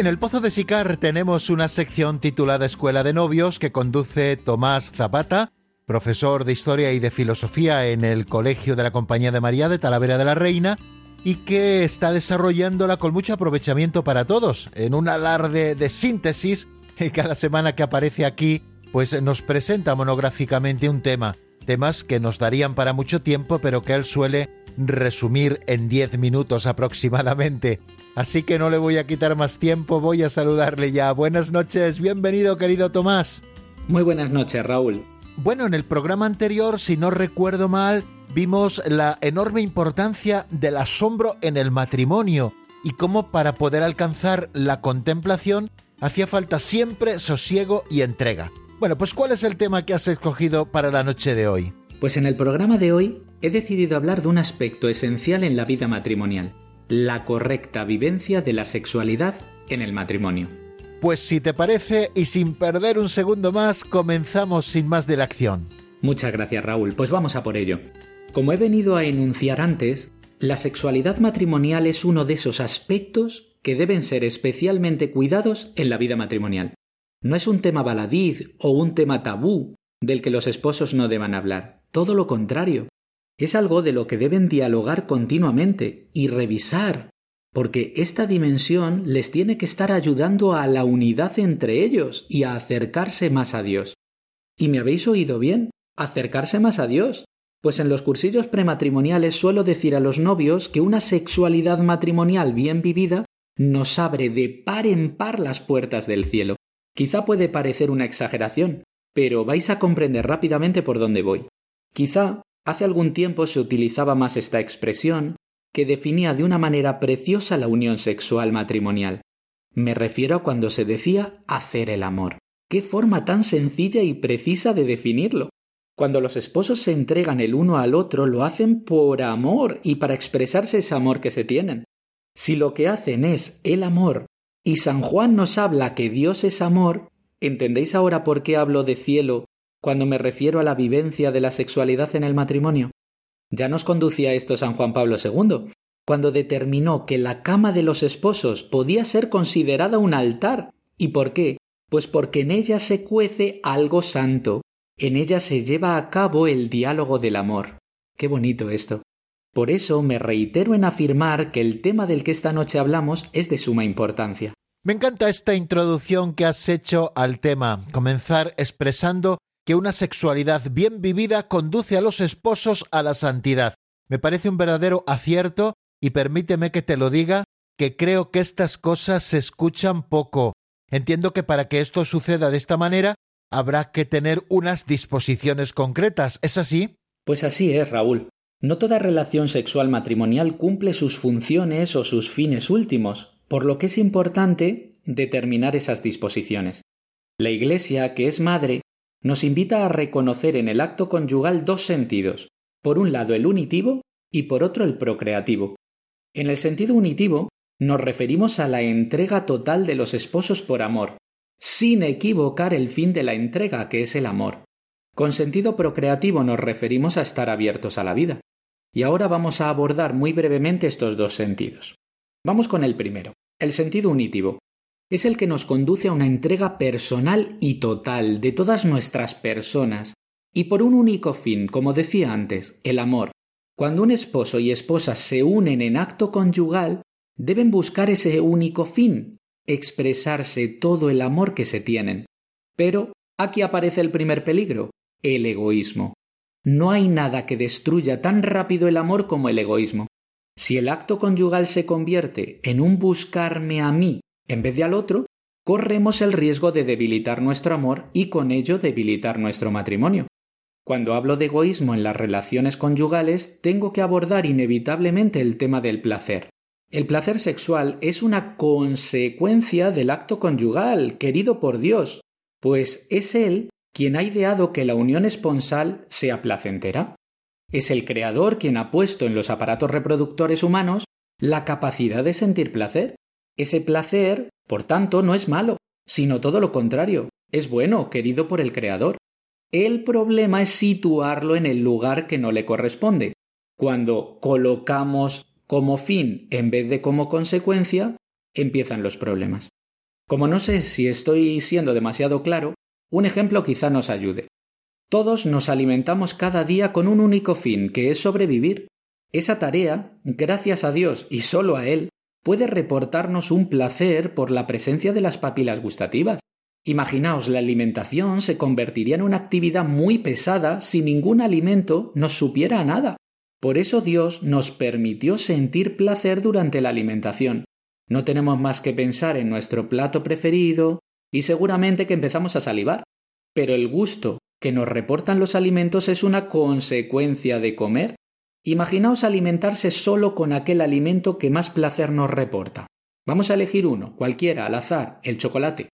En el Pozo de Sicar tenemos una sección titulada Escuela de Novios que conduce Tomás Zapata, profesor de Historia y de Filosofía en el Colegio de la Compañía de María de Talavera de la Reina y que está desarrollándola con mucho aprovechamiento para todos, en un alarde de síntesis cada semana que aparece aquí pues nos presenta monográficamente un tema, temas que nos darían para mucho tiempo pero que él suele resumir en 10 minutos aproximadamente. Así que no le voy a quitar más tiempo, voy a saludarle ya. Buenas noches, bienvenido querido Tomás. Muy buenas noches, Raúl. Bueno, en el programa anterior, si no recuerdo mal, vimos la enorme importancia del asombro en el matrimonio y cómo para poder alcanzar la contemplación hacía falta siempre sosiego y entrega. Bueno, pues ¿cuál es el tema que has escogido para la noche de hoy? Pues en el programa de hoy he decidido hablar de un aspecto esencial en la vida matrimonial, la correcta vivencia de la sexualidad en el matrimonio. Pues si te parece, y sin perder un segundo más, comenzamos sin más de la acción. Muchas gracias Raúl, pues vamos a por ello. Como he venido a enunciar antes, la sexualidad matrimonial es uno de esos aspectos que deben ser especialmente cuidados en la vida matrimonial. No es un tema baladí o un tema tabú del que los esposos no deban hablar, todo lo contrario. Es algo de lo que deben dialogar continuamente y revisar, porque esta dimensión les tiene que estar ayudando a la unidad entre ellos y a acercarse más a Dios. ¿Y me habéis oído bien? Acercarse más a Dios. Pues en los cursillos prematrimoniales suelo decir a los novios que una sexualidad matrimonial bien vivida nos abre de par en par las puertas del cielo. Quizá puede parecer una exageración, pero vais a comprender rápidamente por dónde voy. Quizá hace algún tiempo se utilizaba más esta expresión que definía de una manera preciosa la unión sexual matrimonial. Me refiero a cuando se decía hacer el amor. ¡Qué forma tan sencilla y precisa de definirlo! Cuando los esposos se entregan el uno al otro, lo hacen por amor y para expresarse ese amor que se tienen. Si lo que hacen es el amor, y San Juan nos habla que Dios es amor, ¿entendéis ahora por qué hablo de cielo cuando me refiero a la vivencia de la sexualidad en el matrimonio? Ya nos conducía esto San Juan Pablo II, cuando determinó que la cama de los esposos podía ser considerada un altar. ¿Y por qué? Pues porque en ella se cuece algo santo, en ella se lleva a cabo el diálogo del amor. Qué bonito esto. Por eso me reitero en afirmar que el tema del que esta noche hablamos es de suma importancia. Me encanta esta introducción que has hecho al tema, comenzar expresando que una sexualidad bien vivida conduce a los esposos a la santidad. Me parece un verdadero acierto y permíteme que te lo diga, que creo que estas cosas se escuchan poco. Entiendo que para que esto suceda de esta manera habrá que tener unas disposiciones concretas. ¿Es así? Pues así es, Raúl. No toda relación sexual matrimonial cumple sus funciones o sus fines últimos, por lo que es importante determinar esas disposiciones. La Iglesia, que es madre, nos invita a reconocer en el acto conyugal dos sentidos, por un lado el unitivo y por otro el procreativo. En el sentido unitivo nos referimos a la entrega total de los esposos por amor, sin equivocar el fin de la entrega, que es el amor. Con sentido procreativo nos referimos a estar abiertos a la vida. Y ahora vamos a abordar muy brevemente estos dos sentidos. Vamos con el primero, el sentido unitivo. Es el que nos conduce a una entrega personal y total de todas nuestras personas, y por un único fin, como decía antes, el amor. Cuando un esposo y esposa se unen en acto conyugal, deben buscar ese único fin, expresarse todo el amor que se tienen. Pero aquí aparece el primer peligro, el egoísmo. No hay nada que destruya tan rápido el amor como el egoísmo. Si el acto conyugal se convierte en un buscarme a mí en vez de al otro, corremos el riesgo de debilitar nuestro amor y con ello debilitar nuestro matrimonio. Cuando hablo de egoísmo en las relaciones conyugales, tengo que abordar inevitablemente el tema del placer. El placer sexual es una consecuencia del acto conyugal, querido por Dios, pues es Él quien ha ideado que la unión esponsal sea placentera. Es el Creador quien ha puesto en los aparatos reproductores humanos la capacidad de sentir placer. Ese placer, por tanto, no es malo, sino todo lo contrario, es bueno, querido por el Creador. El problema es situarlo en el lugar que no le corresponde. Cuando colocamos como fin en vez de como consecuencia, empiezan los problemas. Como no sé si estoy siendo demasiado claro, un ejemplo quizá nos ayude. Todos nos alimentamos cada día con un único fin, que es sobrevivir. Esa tarea, gracias a Dios y solo a Él, puede reportarnos un placer por la presencia de las papilas gustativas. Imaginaos, la alimentación se convertiría en una actividad muy pesada si ningún alimento nos supiera a nada. Por eso Dios nos permitió sentir placer durante la alimentación. No tenemos más que pensar en nuestro plato preferido y seguramente que empezamos a salivar. Pero el gusto que nos reportan los alimentos es una consecuencia de comer. Imaginaos alimentarse solo con aquel alimento que más placer nos reporta. Vamos a elegir uno, cualquiera, al azar, el chocolate.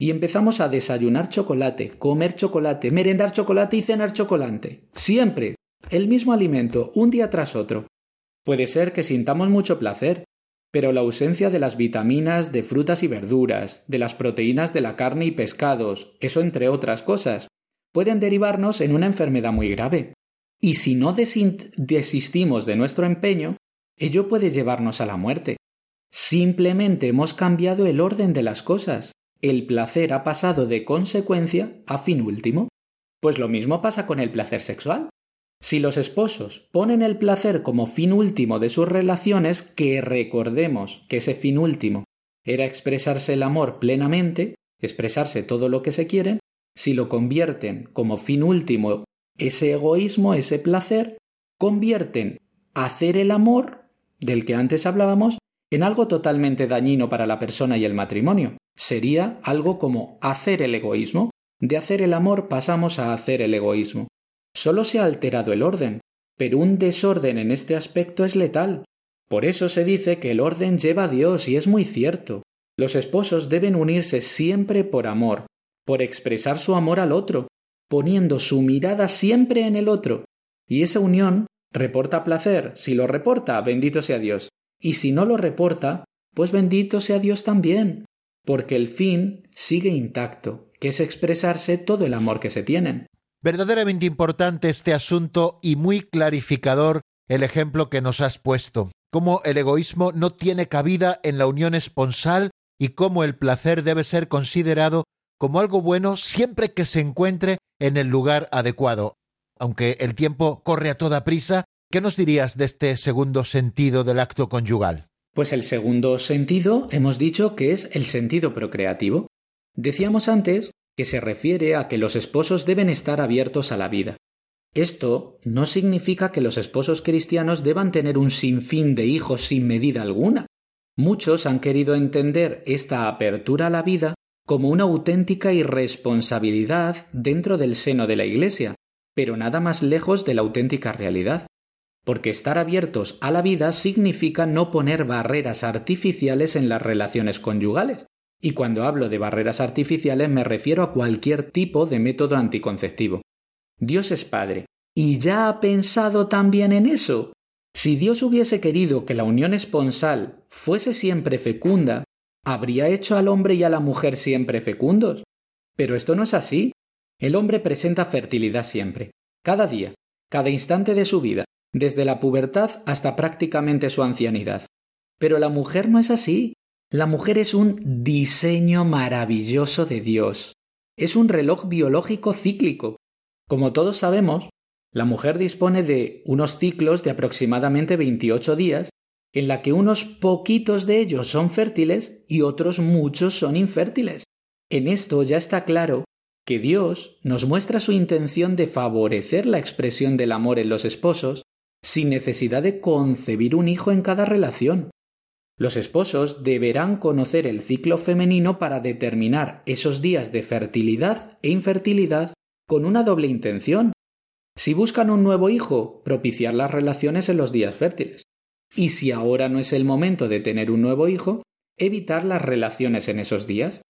Y empezamos a desayunar chocolate, comer chocolate, merendar chocolate y cenar chocolate. Siempre el mismo alimento, un día tras otro. Puede ser que sintamos mucho placer, pero la ausencia de las vitaminas de frutas y verduras, de las proteínas de la carne y pescados, eso entre otras cosas, pueden derivarnos en una enfermedad muy grave. Y si no desistimos de nuestro empeño, ello puede llevarnos a la muerte. Simplemente hemos cambiado el orden de las cosas. El placer ha pasado de consecuencia a fin último. Pues lo mismo pasa con el placer sexual. Si los esposos ponen el placer como fin último de sus relaciones, que recordemos que ese fin último era expresarse el amor plenamente, expresarse todo lo que se quieren, si lo convierten como fin último ese egoísmo, ese placer, convierten hacer el amor, del que antes hablábamos, en algo totalmente dañino para la persona y el matrimonio. Sería algo como hacer el egoísmo. De hacer el amor pasamos a hacer el egoísmo. Solo se ha alterado el orden, pero un desorden en este aspecto es letal. Por eso se dice que el orden lleva a Dios y es muy cierto. Los esposos deben unirse siempre por amor, por expresar su amor al otro, poniendo su mirada siempre en el otro. Y esa unión reporta placer. Si lo reporta, bendito sea Dios. Y si no lo reporta, pues bendito sea Dios también, porque el fin sigue intacto, que es expresarse todo el amor que se tienen. Verdaderamente importante este asunto y muy clarificador el ejemplo que nos has puesto, cómo el egoísmo no tiene cabida en la unión esponsal y cómo el placer debe ser considerado como algo bueno siempre que se encuentre en el lugar adecuado. Aunque el tiempo corre a toda prisa, ¿qué nos dirías de este segundo sentido del acto conyugal? Pues el segundo sentido hemos dicho que es el sentido procreativo. Decíamos antes que se refiere a que los esposos deben estar abiertos a la vida. Esto no significa que los esposos cristianos deban tener un sinfín de hijos sin medida alguna. Muchos han querido entender esta apertura a la vida como una auténtica irresponsabilidad dentro del seno de la Iglesia, pero nada más lejos de la auténtica realidad. Porque estar abiertos a la vida significa no poner barreras artificiales en las relaciones conyugales. Y cuando hablo de barreras artificiales me refiero a cualquier tipo de método anticonceptivo. Dios es Padre, y ya ha pensado también en eso. Si Dios hubiese querido que la unión esponsal fuese siempre fecunda, habría hecho al hombre y a la mujer siempre fecundos. Pero esto no es así. El hombre presenta fertilidad siempre, cada día, cada instante de su vida, desde la pubertad hasta prácticamente su ancianidad. Pero la mujer no es así. La mujer es un diseño maravilloso de Dios. Es un reloj biológico cíclico. Como todos sabemos, la mujer dispone de unos ciclos de aproximadamente 28 días en la que unos poquitos de ellos son fértiles y otros muchos son infértiles. En esto ya está claro que Dios nos muestra su intención de favorecer la expresión del amor en los esposos sin necesidad de concebir un hijo en cada relación. Los esposos deberán conocer el ciclo femenino para determinar esos días de fertilidad e infertilidad con una doble intención. Si buscan un nuevo hijo, propiciar las relaciones en los días fértiles y si ahora no es el momento de tener un nuevo hijo, evitar las relaciones en esos días.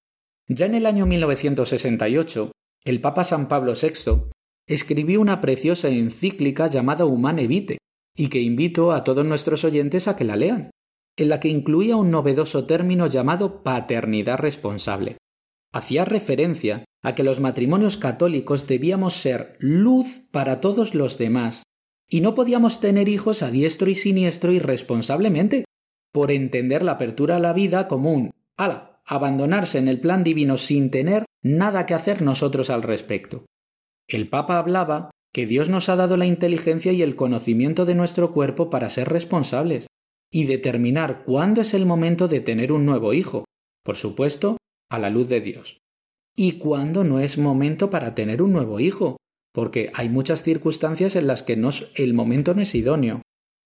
Ya en el año 1968, el Papa San Pablo VI escribió una preciosa encíclica llamada Humane Vitae, y que invito a todos nuestros oyentes a que la lean, en la que incluía un novedoso término llamado paternidad responsable. Hacía referencia a que los matrimonios católicos debíamos ser luz para todos los demás y no podíamos tener hijos a diestro y siniestro irresponsablemente, por entender la apertura a la vida como un, ala, abandonarse en el plan divino sin tener nada que hacer nosotros al respecto. El Papa hablaba que Dios nos ha dado la inteligencia y el conocimiento de nuestro cuerpo para ser responsables y determinar cuándo es el momento de tener un nuevo hijo, por supuesto, a la luz de Dios. Y cuándo no es momento para tener un nuevo hijo, porque hay muchas circunstancias en las que no, el momento no es idóneo.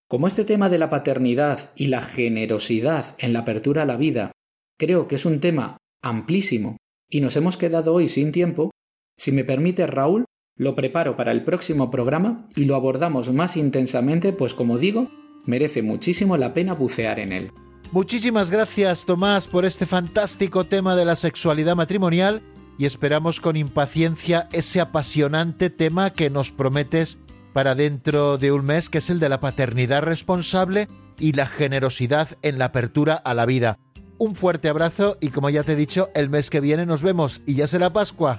Como este tema de la paternidad y la generosidad en la apertura a la vida creo que es un tema amplísimo y nos hemos quedado hoy sin tiempo, si me permite Raúl, lo preparo para el próximo programa y lo abordamos más intensamente, pues como digo, merece muchísimo la pena bucear en él. Muchísimas gracias Tomás por este fantástico tema de la sexualidad matrimonial y esperamos con impaciencia ese apasionante tema que nos prometes para dentro de un mes, que es el de la paternidad responsable y la generosidad en la apertura a la vida. Un fuerte abrazo y como ya te he dicho, el mes que viene nos vemos y ya será Pascua.